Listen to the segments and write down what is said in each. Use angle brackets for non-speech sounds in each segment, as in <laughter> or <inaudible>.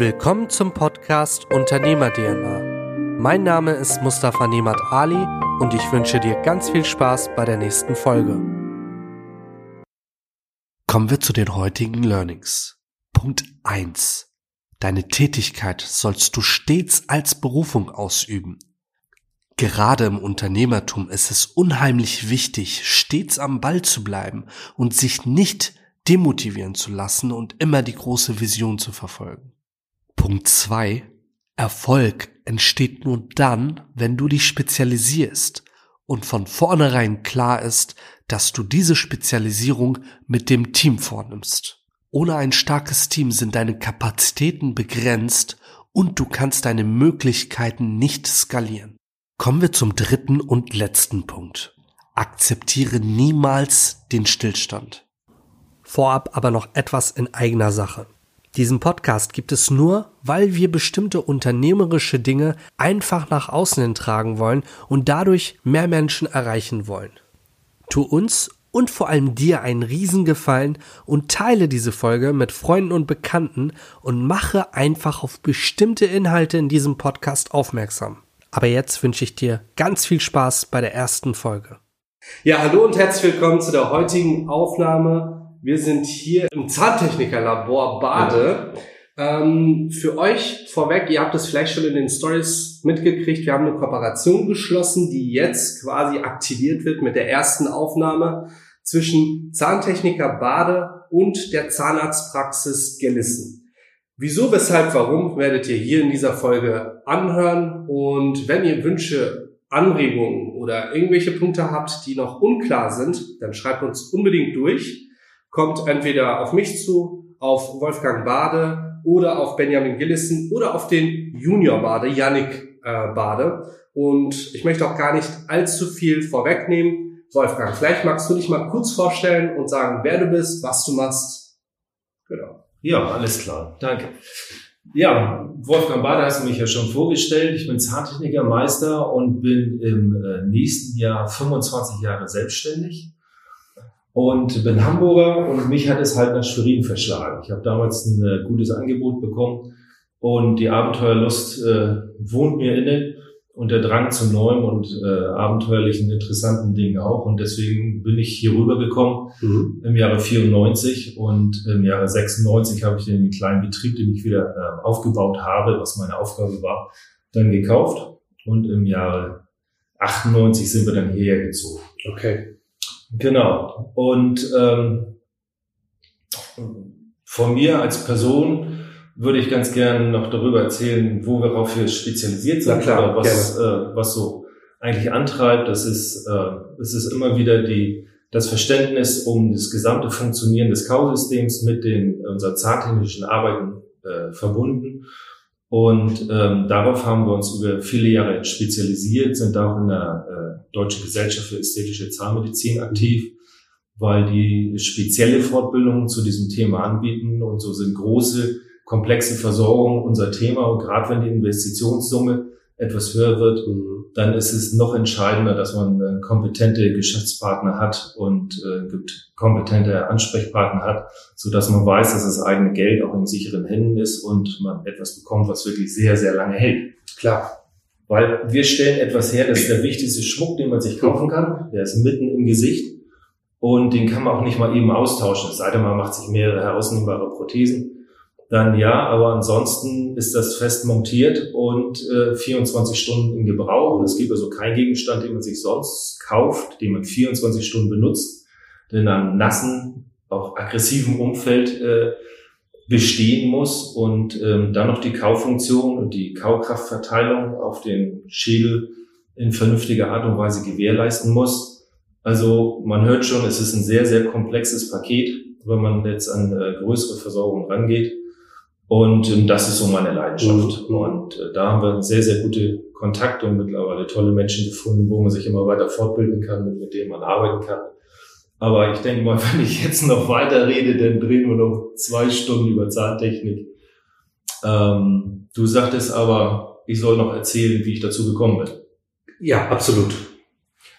Willkommen zum Podcast Unternehmer DNA. Mein Name ist Mustafa Nemat Ali und ich wünsche dir ganz viel Spaß bei der nächsten Folge. Kommen wir zu den heutigen Learnings. Punkt 1. Deine Tätigkeit sollst du stets als Berufung ausüben. Gerade im Unternehmertum ist es unheimlich wichtig, stets am Ball zu bleiben und sich nicht demotivieren zu lassen und immer die große Vision zu verfolgen. Punkt zwei: Erfolg entsteht nur dann, wenn du dich spezialisierst und von vornherein klar ist, dass du diese Spezialisierung mit dem Team vornimmst. Ohne ein starkes Team sind deine Kapazitäten begrenzt und du kannst deine Möglichkeiten nicht skalieren. Kommen wir zum dritten und letzten Punkt. Akzeptiere niemals den Stillstand. Vorab aber noch etwas in eigener Sache. Diesen Podcast gibt es nur, weil wir bestimmte unternehmerische Dinge einfach nach außen hin tragen wollen und dadurch mehr Menschen erreichen wollen. Tu uns und vor allem dir einen Riesengefallen und teile diese Folge mit Freunden und Bekannten und mache einfach auf bestimmte Inhalte in diesem Podcast aufmerksam. Aber jetzt wünsche ich dir ganz viel Spaß bei der ersten Folge. Ja, hallo und herzlich willkommen zu der heutigen Aufnahme. Wir sind hier im Zahntechnikerlabor Bade. Ähm, für euch vorweg, ihr habt es vielleicht schon in den Stories mitgekriegt, wir haben eine Kooperation geschlossen, die jetzt quasi aktiviert wird mit der ersten Aufnahme zwischen Zahntechniker Bade und der Zahnarztpraxis Gelissen. Wieso, weshalb, warum werdet ihr hier in dieser Folge anhören. Und wenn ihr Wünsche, Anregungen oder irgendwelche Punkte habt, die noch unklar sind, dann schreibt uns unbedingt durch. Kommt entweder auf mich zu, auf Wolfgang Bade oder auf Benjamin Gillissen oder auf den Junior Bade, Yannick äh, Bade. Und ich möchte auch gar nicht allzu viel vorwegnehmen. Wolfgang, vielleicht magst du dich mal kurz vorstellen und sagen, wer du bist, was du machst. Genau. Ja, alles klar. Danke. Ja, Wolfgang Bader hast du mich ja schon vorgestellt. Ich bin Zahntechnikermeister und bin im äh, nächsten Jahr 25 Jahre selbstständig und bin Hamburger und mich hat es halt nach Schwerin verschlagen. Ich habe damals ein äh, gutes Angebot bekommen und die Abenteuerlust äh, wohnt mir inne und der Drang zu neuem und äh, abenteuerlichen, interessanten Dingen auch. Und deswegen bin ich hier rübergekommen mhm. im Jahre 94 und im Jahre 96 habe ich den kleinen Betrieb, den ich wieder äh, aufgebaut habe, was meine Aufgabe war, dann gekauft. Und im Jahre 98 sind wir dann hierher gezogen. Okay. Genau. Und ähm, von mir als Person würde ich ganz gerne noch darüber erzählen, wo wir darauf spezialisiert sind, klar, oder was, äh, was so eigentlich antreibt. Das ist, äh, es ist immer wieder die, das Verständnis um das gesamte Funktionieren des Kausystems mit den unserer zahntechnischen Arbeiten äh, verbunden. Und ähm, darauf haben wir uns über viele Jahre spezialisiert, sind auch in der äh, Deutschen Gesellschaft für ästhetische Zahnmedizin aktiv, weil die spezielle Fortbildungen zu diesem Thema anbieten und so sind große komplexe Versorgung unser Thema. Und gerade wenn die Investitionssumme etwas höher wird, dann ist es noch entscheidender, dass man äh, kompetente Geschäftspartner hat und äh, kompetente Ansprechpartner hat, so dass man weiß, dass das eigene Geld auch in sicheren Händen ist und man etwas bekommt, was wirklich sehr, sehr lange hält. Klar. Weil wir stellen etwas her, das ist der wichtigste Schmuck, den man sich kaufen kann. Der ist mitten im Gesicht und den kann man auch nicht mal eben austauschen. Es sei denn, man macht sich mehrere herausnehmbare Prothesen dann ja, aber ansonsten ist das fest montiert und äh, 24 Stunden in Gebrauch. Es gibt also keinen Gegenstand, den man sich sonst kauft, den man 24 Stunden benutzt, der in einem nassen, auch aggressiven Umfeld äh, bestehen muss und ähm, dann noch die Kaufunktion und die Kaukraftverteilung auf den Schädel in vernünftiger Art und Weise gewährleisten muss. Also man hört schon, es ist ein sehr, sehr komplexes Paket, wenn man jetzt an äh, größere Versorgung rangeht. Und ähm, das ist so meine Leidenschaft. Mhm. Und äh, da haben wir sehr, sehr gute Kontakte und mittlerweile tolle Menschen gefunden, wo man sich immer weiter fortbilden kann, mit, mit denen man arbeiten kann. Aber ich denke mal, <laughs> wenn ich jetzt noch weiter rede, dann drehen wir noch zwei Stunden über Zahntechnik. Ähm, du sagtest aber, ich soll noch erzählen, wie ich dazu gekommen bin. Ja, absolut.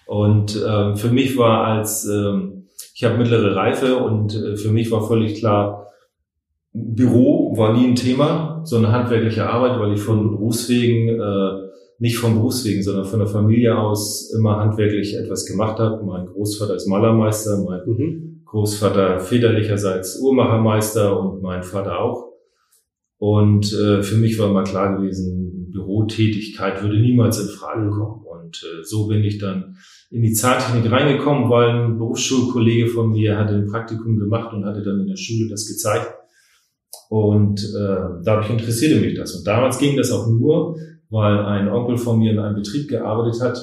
Und ähm, für mich war als, ähm, ich habe mittlere Reife und äh, für mich war völlig klar, Büro war nie ein Thema, so eine handwerkliche Arbeit, weil ich von Berufswegen, äh, nicht von Berufswegen, sondern von der Familie aus immer handwerklich etwas gemacht habe. Mein Großvater ist Malermeister, mein mhm. Großvater väterlicherseits Uhrmachermeister und mein Vater auch. Und äh, für mich war immer klar gewesen, Bürotätigkeit würde niemals in Frage kommen. Und äh, so bin ich dann in die Zahntechnik reingekommen, weil ein Berufsschulkollege von mir hatte ein Praktikum gemacht und hatte dann in der Schule das gezeigt. Und äh, dadurch interessierte mich das. Und damals ging das auch nur, weil ein Onkel von mir in einem Betrieb gearbeitet hat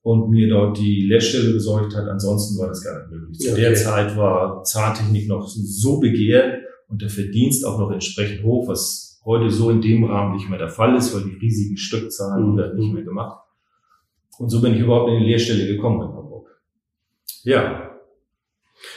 und mir dort die Lehrstelle besorgt hat. Ansonsten war das gar nicht möglich. Zu okay. der Zeit war Zahntechnik noch so begehrt und der Verdienst auch noch entsprechend hoch, was heute so in dem Rahmen nicht mehr der Fall ist, weil die riesigen Stückzahlen mhm. werden nicht mehr gemacht. Und so bin ich überhaupt in die Lehrstelle gekommen in Hamburg. Ja.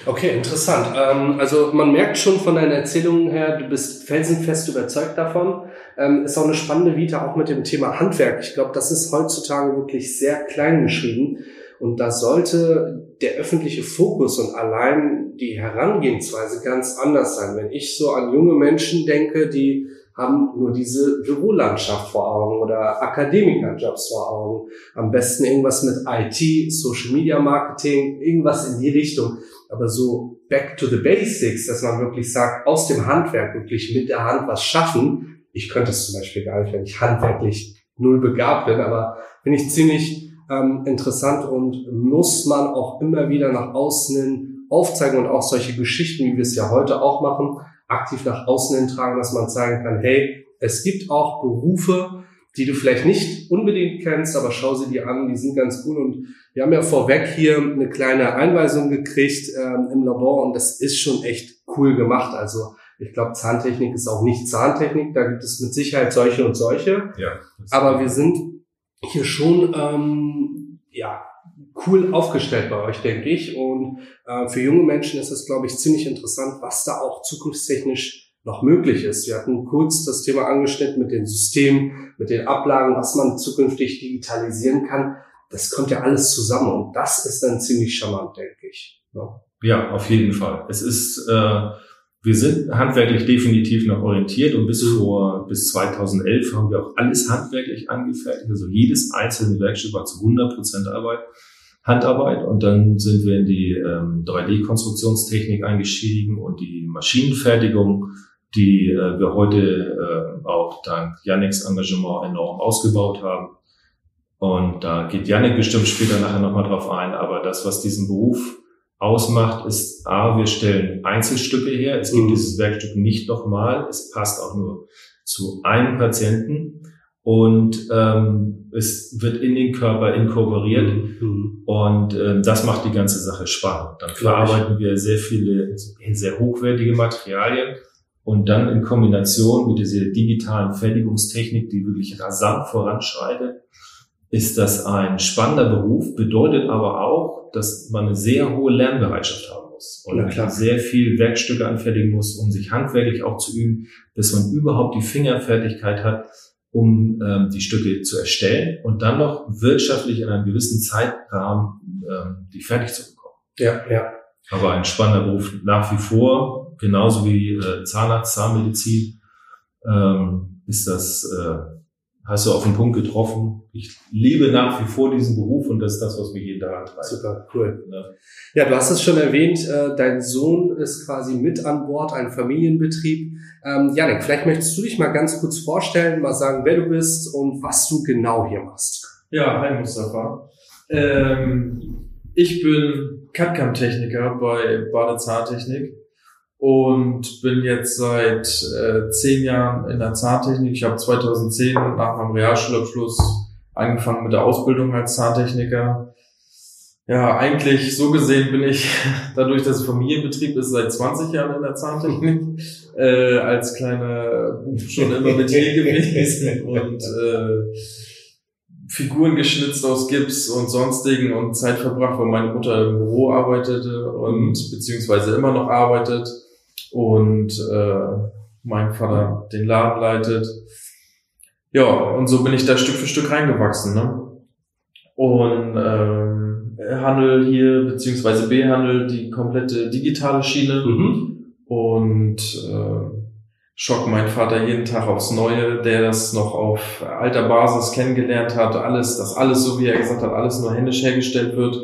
Okay, interessant. Ähm, also man merkt schon von deinen Erzählungen her, du bist felsenfest überzeugt davon. Ähm, ist auch eine spannende Vita auch mit dem Thema Handwerk. Ich glaube, das ist heutzutage wirklich sehr klein geschrieben. Und da sollte der öffentliche Fokus und allein die Herangehensweise ganz anders sein. Wenn ich so an junge Menschen denke, die haben nur diese Bürolandschaft vor Augen oder Akademikerjobs vor Augen. Am besten irgendwas mit IT, Social Media Marketing, irgendwas in die Richtung. Aber so back to the basics, dass man wirklich sagt, aus dem Handwerk wirklich mit der Hand was schaffen. Ich könnte es zum Beispiel gar nicht, wenn ich handwerklich null begabt bin, aber finde ich ziemlich ähm, interessant und muss man auch immer wieder nach außen aufzeigen und auch solche Geschichten, wie wir es ja heute auch machen, aktiv nach außen hin tragen, dass man zeigen kann, hey, es gibt auch Berufe, die du vielleicht nicht unbedingt kennst, aber schau sie dir an, die sind ganz cool. Und wir haben ja vorweg hier eine kleine Einweisung gekriegt ähm, im Labor und das ist schon echt cool gemacht. Also ich glaube, Zahntechnik ist auch nicht Zahntechnik, da gibt es mit Sicherheit solche und solche. Ja, aber wir sind hier schon ähm, ja cool aufgestellt bei euch, denke ich. Und äh, für junge Menschen ist es, glaube ich, ziemlich interessant, was da auch zukunftstechnisch noch möglich ist. Wir hatten kurz das Thema angeschnitten mit den Systemen, mit den Ablagen, was man zukünftig digitalisieren kann. Das kommt ja alles zusammen und das ist dann ziemlich charmant, denke ich. Ja, ja auf jeden Fall. Es ist, äh, wir sind handwerklich definitiv noch orientiert und bis mhm. vor, bis 2011 haben wir auch alles handwerklich angefertigt. Also jedes einzelne Werkstück war zu 100 Prozent Arbeit. Handarbeit und dann sind wir in die ähm, 3D-Konstruktionstechnik eingestiegen und die Maschinenfertigung, die äh, wir heute äh, auch dank Yannicks Engagement enorm ausgebaut haben. Und da geht Yannick bestimmt später nachher nochmal drauf ein, aber das, was diesen Beruf ausmacht, ist A, wir stellen Einzelstücke her. Es gibt mhm. dieses Werkstück nicht nochmal. Es passt auch nur zu einem Patienten und ähm, es wird in den Körper inkorporiert mhm. und ähm, das macht die ganze Sache spannend. Dann verarbeiten wir sehr viele, sehr hochwertige Materialien und dann in Kombination mit dieser digitalen Fertigungstechnik, die wirklich rasant voranschreitet, ist das ein spannender Beruf, bedeutet aber auch, dass man eine sehr hohe Lernbereitschaft haben muss und ja, sehr viel Werkstücke anfertigen muss, um sich handwerklich auch zu üben, bis man überhaupt die Fingerfertigkeit hat, um ähm, die Stücke zu erstellen und dann noch wirtschaftlich in einem gewissen Zeitrahmen ähm, die fertig zu bekommen. Ja, ja. Aber ein spannender Beruf nach wie vor, genauso wie äh, Zahnarzt, Zahnmedizin, ähm, ist das äh, hast du auf den Punkt getroffen. Ich liebe nach wie vor diesen Beruf und das ist das, was mich jeden Tag antreibt. Super, cool. Ja. ja, du hast es schon erwähnt, äh, dein Sohn ist quasi mit an Bord, ein Familienbetrieb. Ähm, Janik, vielleicht möchtest du dich mal ganz kurz vorstellen, mal sagen, wer du bist und was du genau hier machst. Ja, hi Mustafa. Ähm, ich bin CAD-CAM-Techniker bei Bade Zahntechnik und bin jetzt seit äh, zehn Jahren in der Zahntechnik. Ich habe 2010 nach meinem Realschulabschluss angefangen mit der Ausbildung als Zahntechniker. Ja, eigentlich so gesehen bin ich, <laughs> dadurch, dass es Familienbetrieb ist, seit 20 Jahren in der Zahntechnik, <laughs> äh, als kleiner Bub schon immer mit hier gewesen <laughs> und äh, Figuren geschnitzt aus Gips und sonstigen und Zeit verbracht, weil meine Mutter im Büro arbeitete und beziehungsweise immer noch arbeitet und äh, mein Vater den Laden leitet. Ja, und so bin ich da Stück für Stück reingewachsen. Ne? Und ähm, Handel hier, beziehungsweise B-Handel, die komplette digitale Schiene. Mhm. Und äh, schock mein Vater jeden Tag aufs Neue, der das noch auf alter Basis kennengelernt hat, alles, dass alles, so wie er gesagt hat, alles nur händisch hergestellt wird,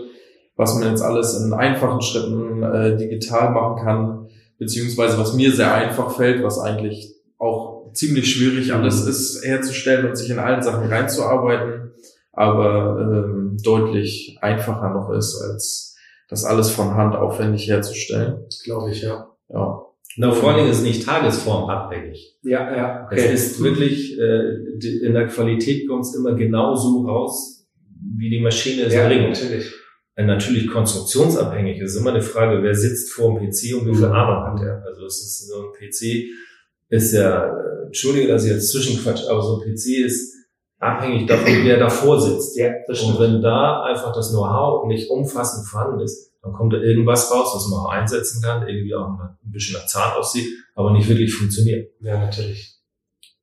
was man jetzt alles in einfachen Schritten äh, digital machen kann, beziehungsweise was mir sehr einfach fällt, was eigentlich auch ziemlich schwierig alles mhm. ist herzustellen und sich in allen Sachen reinzuarbeiten, aber ähm, deutlich einfacher noch ist, als das alles von Hand aufwendig herzustellen. Glaube ich, ja. Ja. Na, vor allen Dingen ist es nicht tagesformabhängig. Ja, ja. Okay. Es ist wirklich, äh, in der Qualität kommt es immer genau so raus, wie die Maschine es ja, bringt. Natürlich. Natürlich konstruktionsabhängig. Es ist immer eine Frage, wer sitzt vor dem PC und wie viel. Ahnung hat er. Also es ist so ein PC ist ja, äh, entschuldige, dass ich jetzt zwischenquatsch, aber so ein PC ist abhängig davon, wer davor sitzt. Ja, das und wenn da einfach das Know-how nicht umfassend vorhanden ist, dann kommt da irgendwas raus, was man auch einsetzen kann, irgendwie auch ein bisschen nach Zahn aussieht, aber nicht wirklich funktioniert. Ja, natürlich.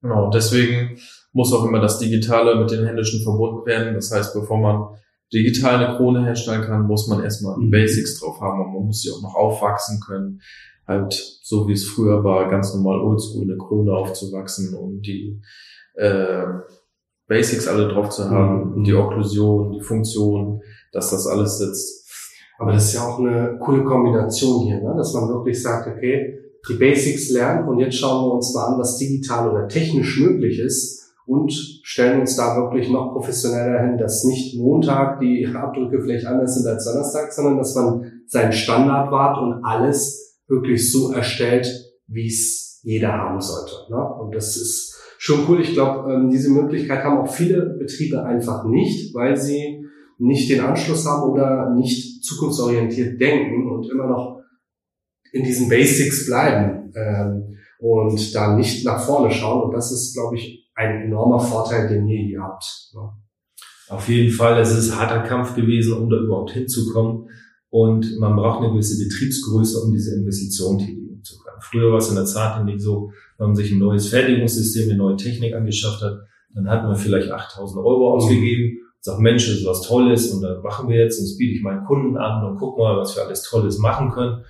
Genau, deswegen muss auch immer das Digitale mit den Händischen verbunden werden. Das heißt, bevor man digital eine Krone herstellen kann, muss man erstmal die mhm. Basics drauf haben und man muss sie auch noch aufwachsen können. Halt so wie es früher war, ganz normal oldschool eine Krone aufzuwachsen und die äh, Basics alle drauf zu haben, mhm. die Okklusion, die Funktion, dass das alles sitzt. Aber das ist ja auch eine coole Kombination hier, ne? dass man wirklich sagt, okay, die Basics lernen und jetzt schauen wir uns mal an, was digital oder technisch möglich ist und stellen uns da wirklich noch professioneller hin, dass nicht Montag die Abdrücke vielleicht anders sind als Donnerstag, sondern dass man seinen Standard wahrt und alles wirklich so erstellt, wie es jeder haben sollte. Ne? Und das ist schon cool. Ich glaube, ähm, diese Möglichkeit haben auch viele Betriebe einfach nicht, weil sie nicht den Anschluss haben oder nicht zukunftsorientiert denken und immer noch in diesen Basics bleiben ähm, und da nicht nach vorne schauen. Und das ist, glaube ich, ein enormer Vorteil, den ihr hier habt. Ne? Auf jeden Fall, es ist ein harter Kampf gewesen, um da überhaupt hinzukommen. Und man braucht eine gewisse Betriebsgröße, um diese Investition tätigen zu können. Früher war es in der Zahntechnik so, wenn man sich ein neues Fertigungssystem, eine neue Technik angeschafft hat, dann hat man vielleicht 8000 Euro ausgegeben, sagt, Mensch, das ist was Tolles und dann machen wir jetzt und das biete ich meinen Kunden an und guck mal, was wir alles Tolles machen können.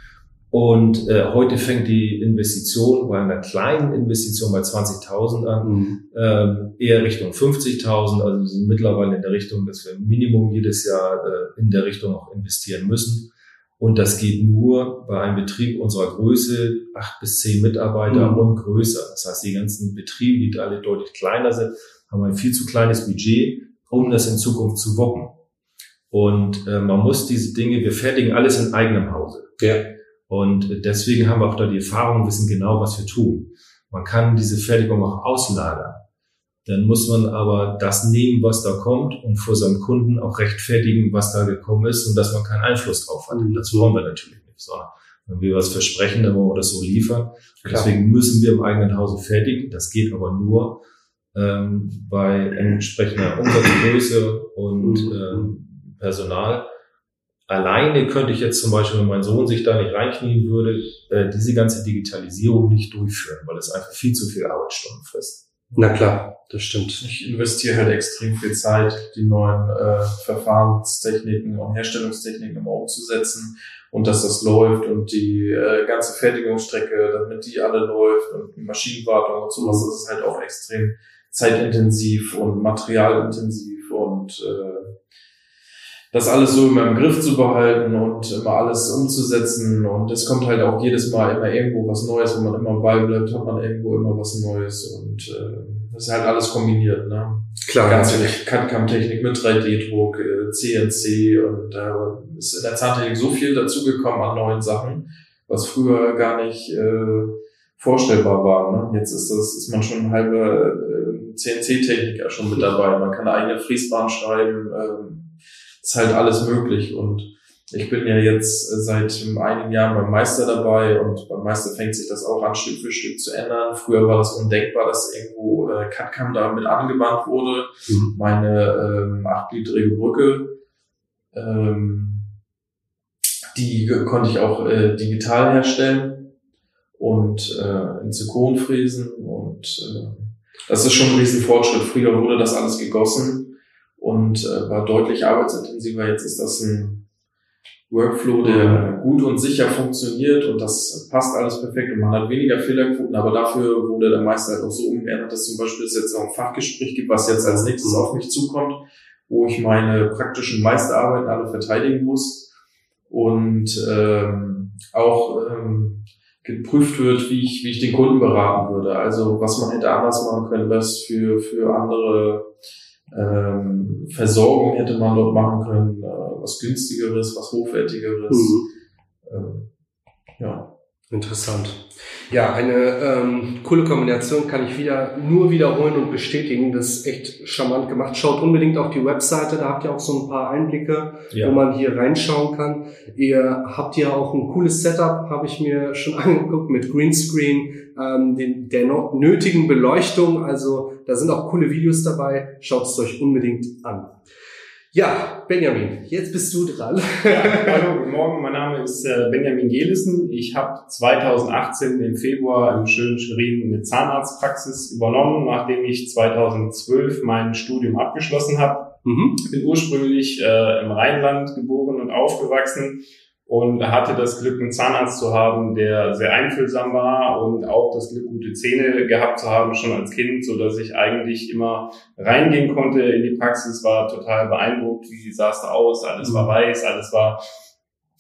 Und äh, heute fängt die Investition bei einer kleinen Investition bei 20.000 an, mhm. ähm, eher Richtung 50.000. Also wir sind mittlerweile in der Richtung, dass wir Minimum jedes Jahr äh, in der Richtung auch investieren müssen. Und das geht nur bei einem Betrieb unserer Größe, acht bis zehn Mitarbeiter mhm. und größer. Das heißt, die ganzen Betriebe, die alle deutlich kleiner sind, haben ein viel zu kleines Budget, um das in Zukunft zu wuppen. Und äh, man muss diese Dinge, wir fertigen alles in eigenem Hause. Ja. Und deswegen haben wir auch da die Erfahrung, wissen genau, was wir tun. Man kann diese Fertigung auch auslagern. Dann muss man aber das nehmen, was da kommt und vor seinem Kunden auch rechtfertigen, was da gekommen ist und dass man keinen Einfluss drauf hat. Und dazu wollen wir natürlich nicht, sondern wenn wir was versprechen, dann wollen wir das so liefern. Deswegen müssen wir im eigenen Hause fertigen. Das geht aber nur ähm, bei entsprechender Umsatzgröße und mhm. ähm, Personal alleine könnte ich jetzt zum Beispiel, wenn mein Sohn sich da nicht reinknien würde, äh, diese ganze Digitalisierung nicht durchführen, weil es einfach viel zu viel Arbeitsstunden frisst. Na klar, das stimmt. Ich investiere halt extrem viel Zeit, die neuen äh, Verfahrenstechniken und Herstellungstechniken immer umzusetzen und dass das läuft und die äh, ganze Fertigungsstrecke, damit die alle läuft und die Maschinenwartung und sowas, das ist halt auch extrem zeitintensiv und materialintensiv und äh, das alles so immer im Griff zu behalten und immer alles umzusetzen. Und es kommt halt auch jedes Mal immer irgendwo was Neues. Wenn man immer beibleibt, hat man irgendwo immer was Neues. Und äh, das ist halt alles kombiniert. Ne? Klar, Ganz. CAD-CAM-Technik mit 3D-Druck, äh, CNC und da äh, ist in der Zahntechnik so viel dazugekommen an neuen Sachen, was früher gar nicht äh, vorstellbar war. Ne? Jetzt ist das ist man schon halbe äh, CNC-Techniker schon mit dabei. Man kann eine eigene Fließbahn schreiben. Äh, ist halt alles möglich. Und ich bin ja jetzt seit einigen Jahren beim Meister dabei und beim Meister fängt sich das auch an, Stück für Stück zu ändern. Früher war das undenkbar, dass irgendwo äh, CAD-CAM damit angewandt wurde. Mhm. Meine ähm, achtgliedrige Brücke, ähm, die konnte ich auch äh, digital herstellen und äh, in Zirkon fräsen und äh, das ist schon ein Riesenfortschritt. Früher wurde das alles gegossen und äh, war deutlich arbeitsintensiver. Jetzt ist das ein Workflow, der gut und sicher funktioniert und das passt alles perfekt und man hat weniger Fehlerquoten, aber dafür wurde der Meister halt auch so umgeändert, dass zum Beispiel es jetzt auch ein Fachgespräch gibt, was jetzt als nächstes auf mich zukommt, wo ich meine praktischen Meisterarbeiten alle verteidigen muss und ähm, auch ähm, geprüft wird, wie ich, wie ich den Kunden beraten würde. Also was man hätte anders machen können, was für, für andere ähm, Versorgung hätte man dort machen können, äh, was günstigeres, was hochwertigeres. Mhm. Ähm, ja. Interessant. Ja, eine ähm, coole Kombination kann ich wieder nur wiederholen und bestätigen. Das ist echt charmant gemacht. Schaut unbedingt auf die Webseite, da habt ihr auch so ein paar Einblicke, ja. wo man hier reinschauen kann. Ihr habt hier auch ein cooles Setup, habe ich mir schon <laughs> angeguckt, mit Greenscreen, ähm, den, der nötigen Beleuchtung. Also da sind auch coole Videos dabei. Schaut es euch unbedingt an. Ja, Benjamin, jetzt bist du dran. Ja, hallo, guten Morgen. Mein Name ist äh, Benjamin Gelissen. Ich habe 2018 im Februar im schönen Schwerin eine Zahnarztpraxis übernommen, nachdem ich 2012 mein Studium abgeschlossen habe. Mhm. Bin ursprünglich äh, im Rheinland geboren und aufgewachsen und hatte das Glück, einen Zahnarzt zu haben, der sehr einfühlsam war und auch das Glück, gute Zähne gehabt zu haben, schon als Kind, so dass ich eigentlich immer reingehen konnte in die Praxis, war total beeindruckt, wie sah es da aus, alles war mhm. weiß, alles war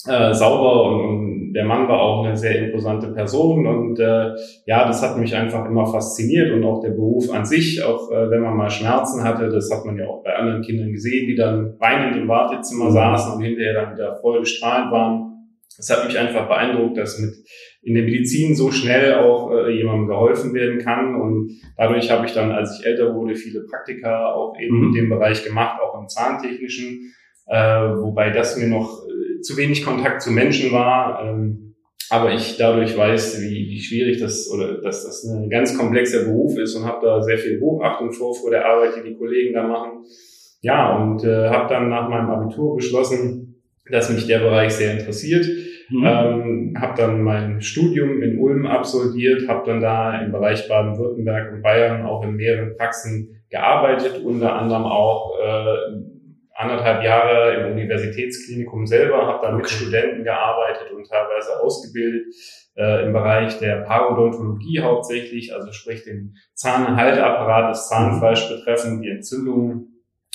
äh, sauber und, und der Mann war auch eine sehr imposante Person und äh, ja, das hat mich einfach immer fasziniert und auch der Beruf an sich, auch äh, wenn man mal Schmerzen hatte, das hat man ja auch bei anderen Kindern gesehen, die dann weinend im Wartezimmer mhm. saßen und hinterher dann wieder freudestrahlend waren. Das hat mich einfach beeindruckt, dass mit in der Medizin so schnell auch äh, jemandem geholfen werden kann. Und dadurch habe ich dann, als ich älter wurde, viele Praktika auch eben mhm. in dem Bereich gemacht, auch im Zahntechnischen, äh, wobei das mir noch zu wenig Kontakt zu Menschen war. Ähm, aber ich dadurch weiß, wie, wie schwierig das oder dass das ein ganz komplexer Beruf ist und habe da sehr viel Hochachtung vor vor der Arbeit, die die Kollegen da machen. Ja, und äh, habe dann nach meinem Abitur beschlossen, dass mich der Bereich sehr interessiert. Mhm. Ähm, habe dann mein Studium in Ulm absolviert, habe dann da im Bereich Baden-Württemberg und Bayern auch in mehreren Praxen gearbeitet, unter anderem auch äh, anderthalb Jahre im Universitätsklinikum selber, habe da mit Studenten gearbeitet und teilweise ausgebildet äh, im Bereich der Parodontologie hauptsächlich, also sprich den Zahnhalteapparat, das Zahnfleisch betreffend, die Entzündung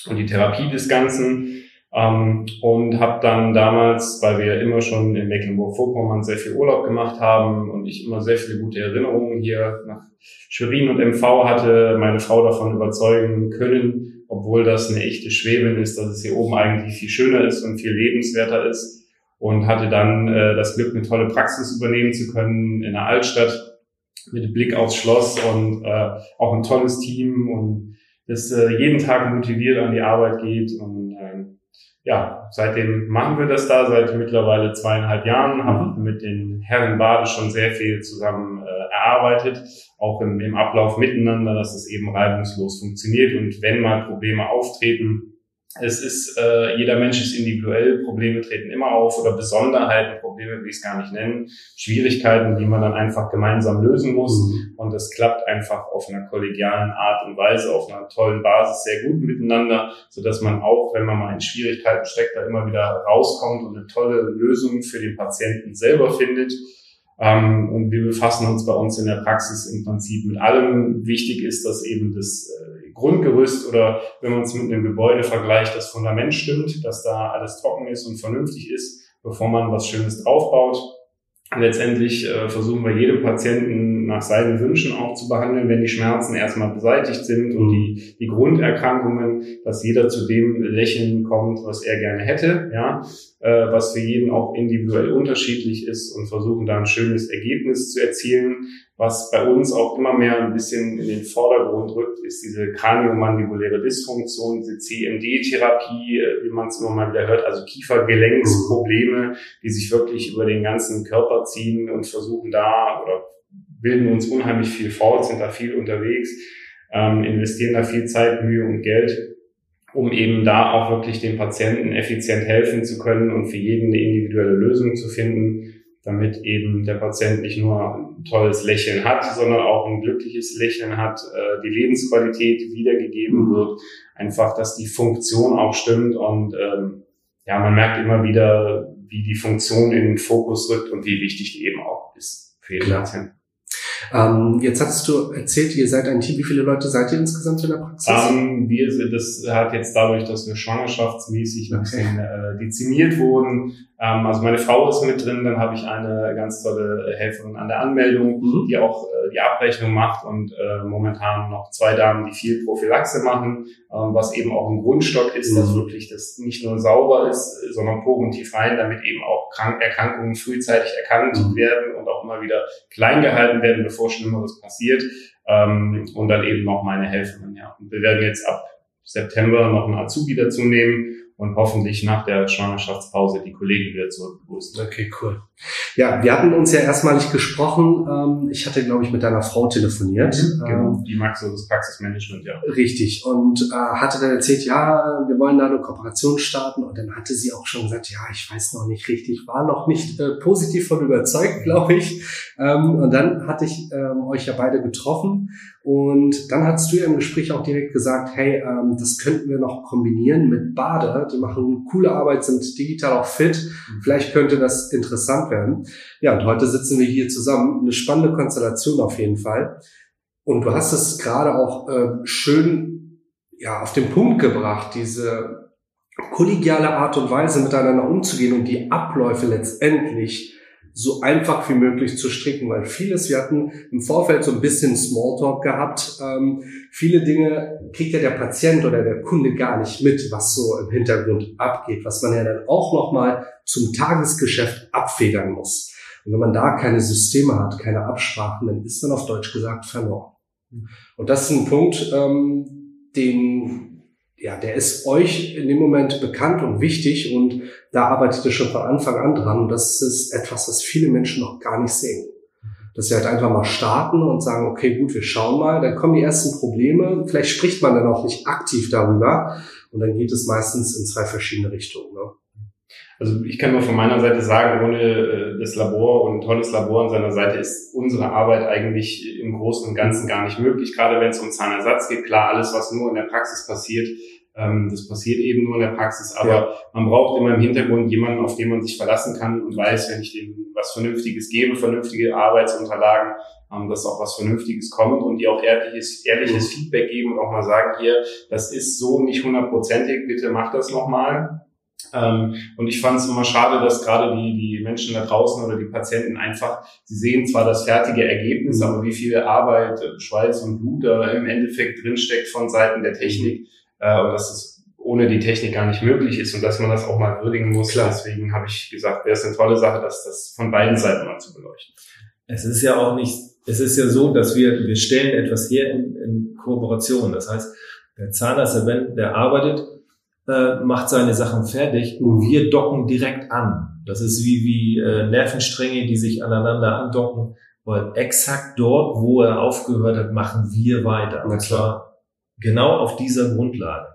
und die Therapie des Ganzen. Ähm, und habe dann damals, weil wir immer schon in Mecklenburg-Vorpommern sehr viel Urlaub gemacht haben und ich immer sehr viele gute Erinnerungen hier nach Schwerin und MV hatte, meine Frau davon überzeugen können, obwohl das eine echte Schwebin ist, dass es hier oben eigentlich viel schöner ist und viel lebenswerter ist. Und hatte dann äh, das Glück, eine tolle Praxis übernehmen zu können in der Altstadt mit Blick aufs Schloss und äh, auch ein tolles Team und das äh, jeden Tag motiviert an die Arbeit geht. Und äh, ja, seitdem machen wir das da, seit mittlerweile zweieinhalb Jahren, haben mit den Herren Bade schon sehr viel zusammen äh, erarbeitet, auch im, im Ablauf miteinander, dass es eben reibungslos funktioniert. Und wenn mal Probleme auftreten, es ist, äh, jeder Mensch ist individuell, Probleme treten immer auf oder Besonderheiten, Probleme will ich es gar nicht nennen, Schwierigkeiten, die man dann einfach gemeinsam lösen muss. Mhm. Und das klappt einfach auf einer kollegialen Art und Weise, auf einer tollen Basis sehr gut miteinander, so dass man auch, wenn man mal in Schwierigkeiten steckt, da immer wieder rauskommt und eine tolle Lösung für den Patienten selber findet. Ähm, und wir befassen uns bei uns in der Praxis im Prinzip mit allem. Wichtig ist, dass eben das äh, Grundgerüst oder wenn man es mit einem Gebäude vergleicht, das Fundament stimmt, dass da alles trocken ist und vernünftig ist, bevor man was Schönes draufbaut. Letztendlich äh, versuchen wir jedem Patienten nach seinen Wünschen auch zu behandeln, wenn die Schmerzen erstmal beseitigt sind und die, die Grunderkrankungen, dass jeder zu dem Lächeln kommt, was er gerne hätte, ja, äh, was für jeden auch individuell unterschiedlich ist und versuchen da ein schönes Ergebnis zu erzielen. Was bei uns auch immer mehr ein bisschen in den Vordergrund rückt, ist diese kraniomandibuläre Dysfunktion, diese CMD-Therapie, äh, wie man es immer mal wieder hört, also Kiefergelenksprobleme, die sich wirklich über den ganzen Körper ziehen und versuchen da oder bilden uns unheimlich viel fort, sind da viel unterwegs, ähm, investieren da viel Zeit, Mühe und Geld, um eben da auch wirklich den Patienten effizient helfen zu können und für jeden eine individuelle Lösung zu finden damit eben der Patient nicht nur ein tolles Lächeln hat, sondern auch ein glückliches Lächeln hat, äh, die Lebensqualität wiedergegeben mhm. wird, einfach, dass die Funktion auch stimmt und ähm, ja, man merkt immer wieder, wie die Funktion in den Fokus rückt und wie wichtig die eben auch ist für jeden Patienten. Ähm, jetzt hast du erzählt, ihr seid ein Team. Wie viele Leute seid ihr insgesamt in der Praxis? Ähm, wir sind, das hat jetzt dadurch, dass wir schwangerschaftsmäßig ein bisschen äh, dezimiert wurden. Ähm, also meine Frau ist mit drin, dann habe ich eine ganz tolle Helferin an der Anmeldung, mhm. die auch äh, die Abrechnung macht und äh, momentan noch zwei Damen, die viel Prophylaxe machen, ähm, was eben auch ein Grundstock ist, mhm. dass wirklich das nicht nur sauber ist, sondern tief rein, damit eben auch Krank Erkrankungen frühzeitig erkannt mhm. werden und auch immer wieder klein gehalten werden, bevor Schlimmeres passiert. Ähm, und dann eben noch meine Helferin. Ja. Und wir werden jetzt ab September noch einen Azubi dazu nehmen und hoffentlich nach der Schwangerschaftspause die Kollegen wieder zurück begrüßen. Okay, cool. Ja, wir hatten uns ja erstmalig gesprochen. Ähm, ich hatte, glaube ich, mit deiner Frau telefoniert. Mhm, genau, ähm, die Max das Praxismanagement, ja. Richtig. Und äh, hatte dann erzählt, ja, wir wollen da eine Kooperation starten. Und dann hatte sie auch schon gesagt, ja, ich weiß noch nicht richtig, war noch nicht äh, positiv von überzeugt, <laughs> glaube ich. Ähm, und dann hatte ich euch ja beide getroffen. Und dann hast du ja im Gespräch auch direkt gesagt, hey, das könnten wir noch kombinieren mit Bade die machen coole Arbeit, sind digital auch fit. Mhm. Vielleicht könnte das interessant werden. Ja, und heute sitzen wir hier zusammen. Eine spannende Konstellation auf jeden Fall. Und du hast es gerade auch äh, schön ja, auf den Punkt gebracht, diese kollegiale Art und Weise miteinander umzugehen und die Abläufe letztendlich so einfach wie möglich zu stricken, weil vieles, wir hatten im Vorfeld so ein bisschen Smalltalk gehabt, ähm, viele Dinge kriegt ja der Patient oder der Kunde gar nicht mit, was so im Hintergrund abgeht, was man ja dann auch nochmal zum Tagesgeschäft abfedern muss. Und wenn man da keine Systeme hat, keine Absprachen, dann ist man auf Deutsch gesagt verloren. Und das ist ein Punkt, ähm, den ja, der ist euch in dem Moment bekannt und wichtig und da arbeitet ihr schon von Anfang an dran. Und das ist etwas, was viele Menschen noch gar nicht sehen. Dass sie halt einfach mal starten und sagen, okay, gut, wir schauen mal, dann kommen die ersten Probleme, vielleicht spricht man dann auch nicht aktiv darüber und dann geht es meistens in zwei verschiedene Richtungen. Ne? Also ich kann nur von meiner Seite sagen, ohne äh, das Labor und ein tolles Labor an seiner Seite ist unsere Arbeit eigentlich im Großen und Ganzen gar nicht möglich, gerade wenn es um Zahnersatz geht. Klar, alles, was nur in der Praxis passiert, ähm, das passiert eben nur in der Praxis, aber ja. man braucht immer im Hintergrund jemanden, auf den man sich verlassen kann und weiß, wenn ich dem was Vernünftiges gebe, vernünftige Arbeitsunterlagen, ähm, dass auch was Vernünftiges kommt und die auch ehrliches, ehrliches mhm. Feedback geben und auch mal sagen, hier, das ist so nicht hundertprozentig, bitte mach das nochmal. Ähm, und ich fand es immer schade, dass gerade die, die Menschen da draußen oder die Patienten einfach, sie sehen zwar das fertige Ergebnis, aber wie viel Arbeit, Schweiß und Blut da im Endeffekt drinsteckt von Seiten der Technik äh, und dass es ohne die Technik gar nicht möglich ist und dass man das auch mal würdigen muss. Klar. Deswegen habe ich gesagt, wäre es eine tolle Sache, dass das von beiden Seiten mal zu beleuchten. Es ist ja auch nicht, es ist ja so, dass wir, wir stellen etwas her in, in Kooperation. Das heißt, der Zahnarzt, der arbeitet, äh, macht seine Sachen fertig und wir docken direkt an. Das ist wie, wie äh, Nervenstränge, die sich aneinander andocken, weil exakt dort, wo er aufgehört hat, machen wir weiter. Und zwar genau auf dieser Grundlage.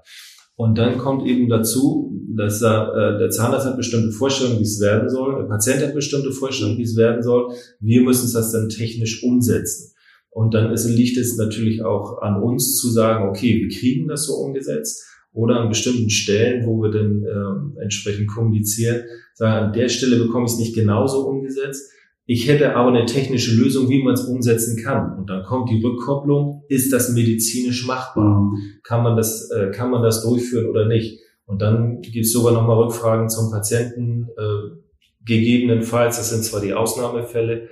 Und dann kommt eben dazu, dass er, äh, der Zahnarzt hat bestimmte Vorstellungen, wie es werden soll, der Patient hat bestimmte Vorstellungen, wie es werden soll. Wir müssen das dann technisch umsetzen. Und dann ist, liegt es natürlich auch an uns zu sagen, okay, wir kriegen das so umgesetzt oder an bestimmten Stellen, wo wir dann ähm, entsprechend kommunizieren, sagen, an der Stelle bekomme ich es nicht genauso umgesetzt. Ich hätte aber eine technische Lösung, wie man es umsetzen kann. Und dann kommt die Rückkopplung, ist das medizinisch machbar? Mhm. Kann man das, äh, kann man das durchführen oder nicht? Und dann gibt es sogar nochmal Rückfragen zum Patienten, äh, gegebenenfalls, das sind zwar die Ausnahmefälle,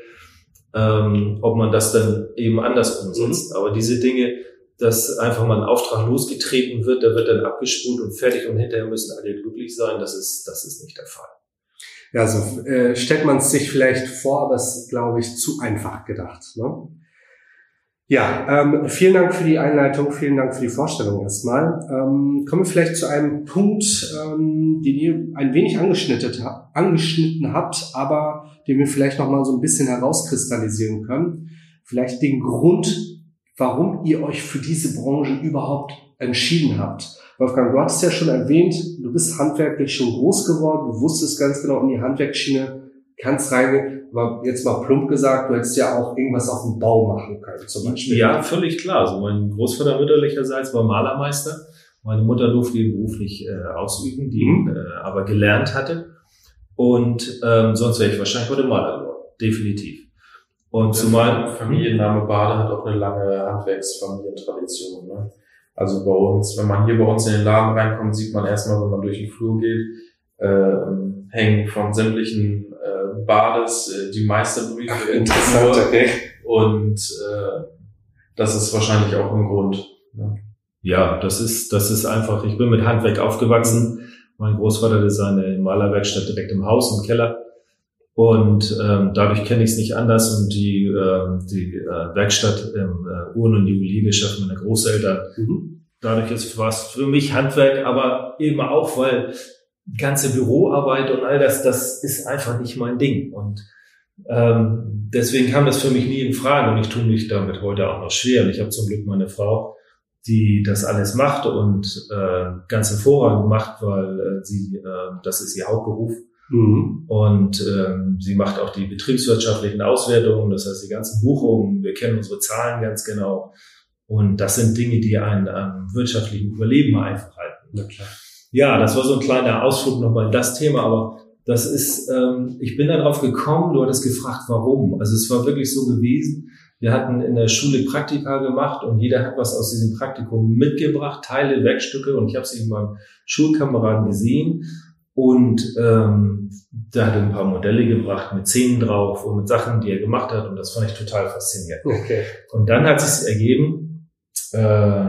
ähm, ob man das dann eben anders umsetzt. Mhm. Aber diese Dinge, dass einfach mal ein Auftrag losgetreten wird, der wird dann abgespult und fertig und hinterher müssen alle glücklich sein, das ist, das ist nicht der Fall. Ja, so äh, stellt man es sich vielleicht vor, aber es ist, glaube ich, zu einfach gedacht. Ne? Ja, ähm, vielen Dank für die Einleitung, vielen Dank für die Vorstellung erstmal. Ähm, kommen wir vielleicht zu einem Punkt, ähm, den ihr ein wenig angeschnitten, angeschnitten habt, aber den wir vielleicht noch mal so ein bisschen herauskristallisieren können. Vielleicht den Grund, warum ihr euch für diese Branche überhaupt entschieden habt. Wolfgang, du hattest ja schon erwähnt, du bist handwerklich schon groß geworden, du wusstest ganz genau in die Handwerksschiene, kannst reingehen, aber jetzt mal plump gesagt, du hättest ja auch irgendwas auf dem Bau machen können, zum Beispiel. Ja, völlig klar. Also mein Großvater mütterlicherseits war Malermeister. Meine Mutter durfte ihn beruflich äh, ausüben, die mhm. äh, aber gelernt hatte. Und ähm, sonst wäre ich wahrscheinlich heute Maler geworden. Definitiv. Und zumal Familienname Bade hat auch eine lange Handwerksfamilientradition. Ne? Also bei uns, wenn man hier bei uns in den Laden reinkommt, sieht man erstmal, wenn man durch den Flur geht, äh, hängen von sämtlichen äh, Bades äh, die Meisterbriefe Ach, interessant, okay. Und äh, das ist wahrscheinlich auch ein Grund. Ne? Ja, das ist, das ist einfach, ich bin mit Handwerk aufgewachsen. Mein Großvater hatte seine Malerwerkstatt direkt im Haus, im Keller. Und ähm, dadurch kenne ich es nicht anders. Und die, äh, die äh, Werkstatt im äh, Uhren- und Juweliergeschäft meiner Großeltern, mhm. dadurch ist was für mich Handwerk, aber eben auch, weil ganze Büroarbeit und all das, das ist einfach nicht mein Ding. Und ähm, deswegen kam das für mich nie in Frage und ich tue mich damit heute auch noch schwer. Und ich habe zum Glück meine Frau, die das alles macht und äh, ganz hervorragend macht, weil äh, sie, äh, das ist ihr Hauptberuf. Mhm. Und ähm, sie macht auch die betriebswirtschaftlichen Auswertungen, das heißt die ganzen Buchungen, wir kennen unsere Zahlen ganz genau. Und das sind Dinge, die einen am wirtschaftlichen Überleben einfach halten. Ja, klar. ja, das war so ein kleiner Ausflug nochmal in das Thema, aber das ist, ähm, ich bin darauf gekommen, du hattest gefragt, warum. Also es war wirklich so gewesen, wir hatten in der Schule Praktika gemacht und jeder hat was aus diesem Praktikum mitgebracht, Teile, Werkstücke und ich habe sie in meinem Schulkameraden gesehen und ähm, der hat ein paar Modelle gebracht mit Szenen drauf und mit Sachen, die er gemacht hat und das fand ich total faszinierend. Okay. Und dann hat sich ergeben, äh,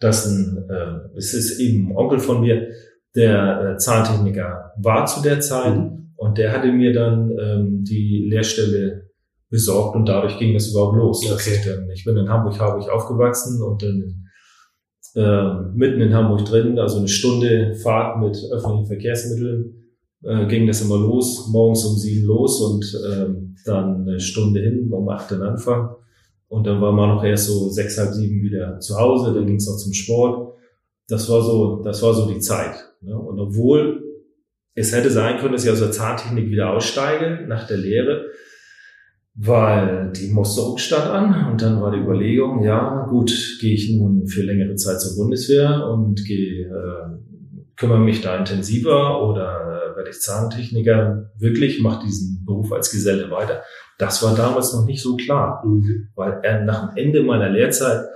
dass ein, äh, es ist eben ein Onkel von mir, der äh, Zahntechniker war zu der Zeit mhm. und der hatte mir dann ähm, die Lehrstelle besorgt und dadurch ging es überhaupt los. Okay. Ich, dann, ich bin in Hamburg, habe ich aufgewachsen und dann äh, mitten in Hamburg drin, also eine Stunde Fahrt mit öffentlichen Verkehrsmitteln, äh, ging das immer los, morgens um sieben los und äh, dann eine Stunde hin, um acht den Anfang. Und dann war man noch erst so sechs, halb sieben wieder zu Hause, dann ging es noch zum Sport. Das war so, das war so die Zeit. Ne? Und obwohl es hätte sein können, dass ich aus der Zahntechnik wieder aussteige nach der Lehre, weil die Musterung stand an und dann war die Überlegung, ja gut, gehe ich nun für längere Zeit zur Bundeswehr und gehe, äh, kümmere mich da intensiver oder werde ich Zahntechniker wirklich, mache diesen Beruf als Geselle weiter. Das war damals noch nicht so klar, mhm. weil äh, nach dem Ende meiner Lehrzeit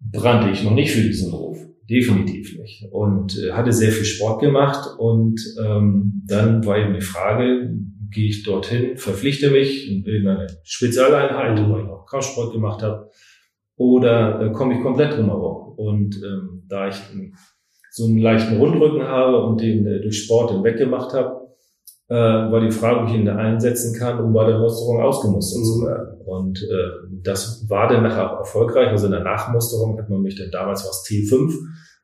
brannte ich noch nicht für diesen Beruf. Definitiv nicht. Und äh, hatte sehr viel Sport gemacht und ähm, dann war eben die Frage, gehe ich dorthin, verpflichte mich in irgendeine Spezialeinheit, wo ich auch Kraftsport gemacht habe, oder äh, komme ich komplett drumherum. Und ähm, da ich so einen leichten Rundrücken habe und den äh, durch Sport hinweggemacht habe, äh, war die Frage, ob ich ihn einsetzen kann, um bei der Musterung ausgemustert zu werden. Und äh, das war dann nachher auch erfolgreich. Also in der Nachmusterung hat man mich dann damals was T5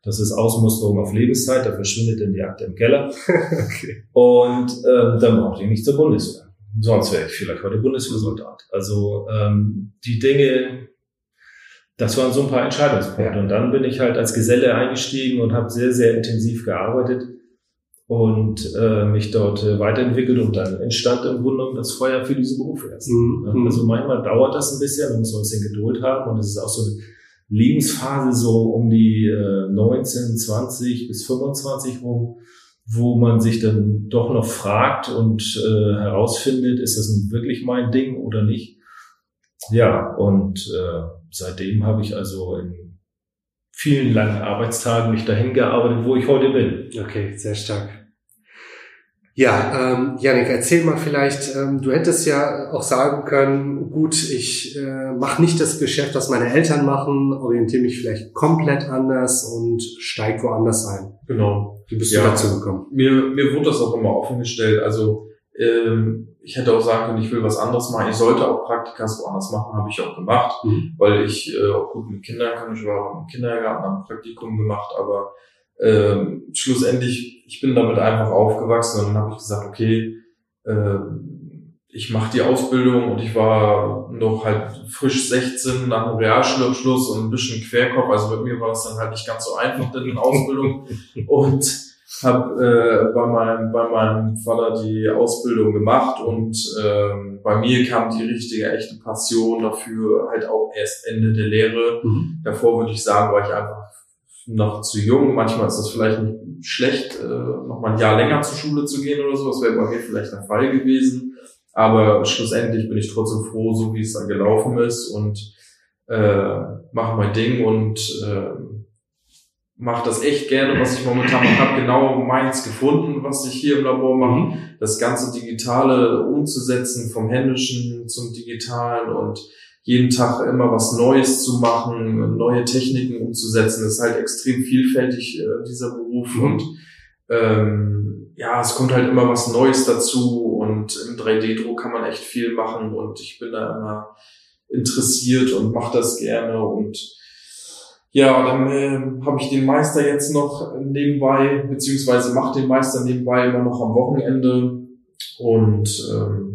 das ist Ausmusterung auf Lebenszeit, da verschwindet dann die Akte im Keller. <laughs> okay. Und ähm, dann brauchte ich nicht zur Bundeswehr. Sonst wäre ich vielleicht heute Bundeswehrsoldat. Also ähm, die Dinge, das waren so ein paar Entscheidungspunkte. Ja. Und dann bin ich halt als Geselle eingestiegen und habe sehr, sehr intensiv gearbeitet und äh, mich dort äh, weiterentwickelt und dann entstand im Grunde genommen das Feuer für diese Berufe erst. Mhm. Also manchmal dauert das ein bisschen, da muss man ein bisschen Geduld haben und es ist auch so eine Lebensphase so um die äh, 19, 20 bis 25 rum, wo man sich dann doch noch fragt und äh, herausfindet, ist das nun wirklich mein Ding oder nicht. Ja, und äh, seitdem habe ich also in vielen langen Arbeitstagen mich dahin gearbeitet, wo ich heute bin. Okay, sehr stark. Ja, ähm, Janik, erzähl mal vielleicht, ähm, du hättest ja auch sagen können, gut, ich äh, mache nicht das Geschäft, was meine Eltern machen, orientiere mich vielleicht komplett anders und steig woanders ein. Genau. Wie bist ja, du dazu gekommen? Mir, mir wurde das auch immer offen gestellt. Also ähm, ich hätte auch sagen können, ich will was anderes machen. Ich sollte auch Praktikas woanders machen, habe ich auch gemacht, mhm. weil ich äh, auch gut mit Kindern kann. Ich war im Kindergarten, habe ein Praktikum gemacht, aber ähm, schlussendlich, ich bin damit einfach aufgewachsen und dann habe ich gesagt, okay, äh, ich mache die Ausbildung und ich war noch halt frisch 16 nach dem Realschulabschluss und ein bisschen Querkopf. Also bei mir war das dann halt nicht ganz so einfach in der Ausbildung <laughs> und habe äh, bei, meinem, bei meinem Vater die Ausbildung gemacht und ähm, bei mir kam die richtige, echte Passion dafür halt auch erst Ende der Lehre. Mhm. Davor würde ich sagen, war ich einfach noch zu jung. Manchmal ist das vielleicht nicht schlecht, äh, noch mal ein Jahr länger zur Schule zu gehen oder so. Das wäre bei mir vielleicht der Fall gewesen. Aber schlussendlich bin ich trotzdem froh, so wie es da gelaufen ist und äh, mache mein Ding und äh, mache das echt gerne, was ich momentan mache. Habe genau meins gefunden, was ich hier im Labor mache. Mhm. Das ganze Digitale umzusetzen, vom Händischen zum Digitalen und jeden Tag immer was Neues zu machen, neue Techniken umzusetzen. Das ist halt extrem vielfältig, äh, dieser Beruf. Mhm. Und ähm, ja, es kommt halt immer was Neues dazu und im 3D-Druck kann man echt viel machen und ich bin da immer interessiert und mache das gerne und ja, dann äh, habe ich den Meister jetzt noch nebenbei, beziehungsweise mache den Meister nebenbei immer noch am Wochenende und ähm,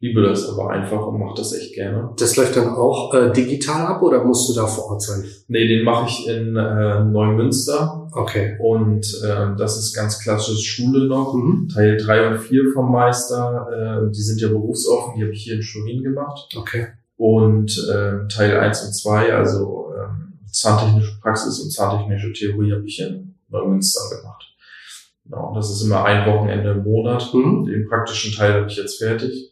liebe das aber einfach und mache das echt gerne. Das läuft dann auch äh, digital ab oder musst du da vor Ort sein? Nee, den mache ich in äh, Neumünster. Okay. Und äh, das ist ganz klassisch Schule noch. Mhm. Teil drei und vier vom Meister, äh, die sind ja berufsoffen, die habe ich hier in Schwerin gemacht. Okay. Und äh, Teil eins und zwei, also äh, Zahntechnische Praxis und Zahntechnische Theorie habe ich in Neumünster gemacht. Genau, das ist immer ein Wochenende im Monat. Mhm. Den praktischen Teil habe ich jetzt fertig.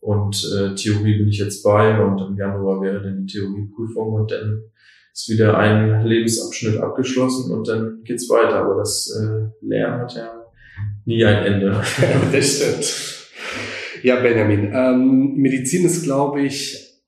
Und äh, Theorie bin ich jetzt bei und im Januar wäre dann die Theorieprüfung und dann ist wieder ein Lebensabschnitt abgeschlossen und dann geht's weiter. Aber das äh, Lernen hat ja nie ein Ende. <laughs> das stimmt. Ja, Benjamin, ähm, Medizin ist, glaube ich,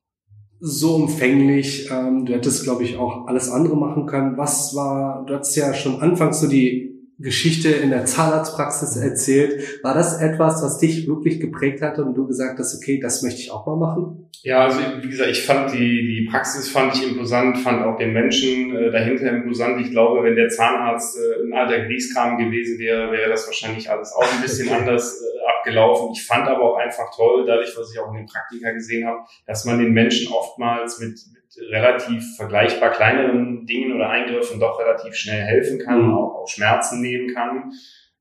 so umfänglich. Ähm, du hättest, glaube ich, auch alles andere machen können. Was war, du hattest ja schon anfangs so die Geschichte in der Zahnarztpraxis erzählt. War das etwas, was dich wirklich geprägt hatte und du gesagt hast, okay, das möchte ich auch mal machen? Ja, also wie gesagt, ich fand die, die Praxis fand ich imposant, fand auch den Menschen äh, dahinter imposant. Ich glaube, wenn der Zahnarzt äh, ein alter Grieskram gewesen wäre, wäre das wahrscheinlich alles auch ein bisschen <laughs> anders äh, abgelaufen. Ich fand aber auch einfach toll, dadurch, was ich auch in den Praktika gesehen habe, dass man den Menschen oftmals mit, mit relativ vergleichbar kleineren Dingen oder Eingriffen doch relativ schnell helfen kann, mhm. auch, auch Schmerzen nehmen kann.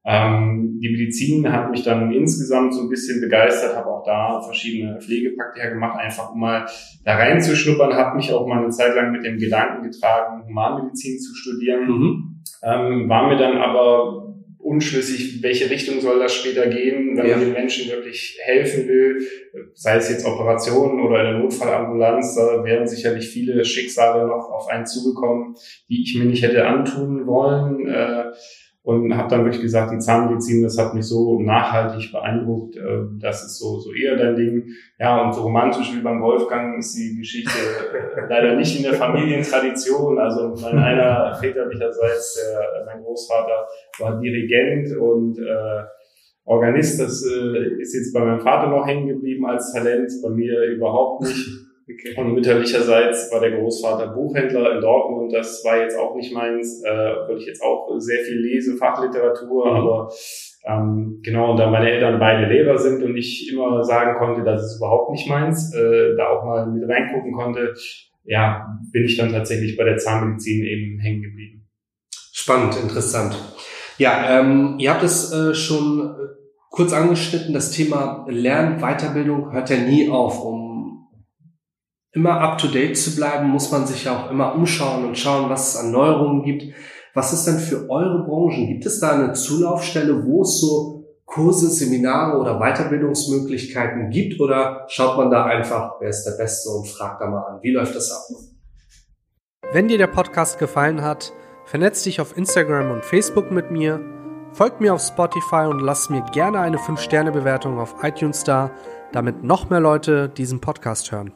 Ähm, die Medizin hat mich dann insgesamt so ein bisschen begeistert, habe auch da verschiedene Pflegepraktika gemacht, einfach um mal da reinzuschnuppern, habe mich auch mal eine Zeit lang mit dem Gedanken getragen, Humanmedizin zu studieren, mhm. ähm, war mir dann aber unschlüssig, welche Richtung soll das später gehen, wenn ja. man den Menschen wirklich helfen will, sei es jetzt Operationen oder in der Notfallambulanz, da wären sicherlich viele Schicksale noch auf einen zugekommen, die ich mir nicht hätte antun wollen. Äh, und habe dann wirklich gesagt, die Zahnmedizin, das hat mich so nachhaltig beeindruckt, äh, das ist so, so eher dein Ding. Ja, und so romantisch wie beim Wolfgang ist die Geschichte <laughs> leider nicht in der Familientradition. Also mein <laughs> einer väterlicherseits, der, mein Großvater war Dirigent und äh, Organist, das äh, ist jetzt bei meinem Vater noch hängen geblieben als Talent, bei mir überhaupt nicht. Okay. Und mütterlicherseits war der Großvater Buchhändler in Dortmund. Das war jetzt auch nicht meins, äh, weil ich jetzt auch sehr viel lese, Fachliteratur, mhm. aber ähm, genau, und da meine Eltern beide Lehrer sind und ich immer sagen konnte, das ist überhaupt nicht meins, äh, da auch mal mit reingucken konnte, ja, bin ich dann tatsächlich bei der Zahnmedizin eben hängen geblieben. Spannend, interessant. Ja, ähm, ihr habt es äh, schon kurz angeschnitten, das Thema Lernen, Weiterbildung hört ja nie auf. Um immer up-to-date zu bleiben, muss man sich ja auch immer umschauen und schauen, was es an Neuerungen gibt. Was ist denn für eure Branchen? Gibt es da eine Zulaufstelle, wo es so Kurse, Seminare oder Weiterbildungsmöglichkeiten gibt? Oder schaut man da einfach, wer ist der Beste und fragt da mal an, wie läuft das ab? Wenn dir der Podcast gefallen hat, vernetz dich auf Instagram und Facebook mit mir, folgt mir auf Spotify und lass mir gerne eine 5-Sterne-Bewertung auf iTunes da, damit noch mehr Leute diesen Podcast hören.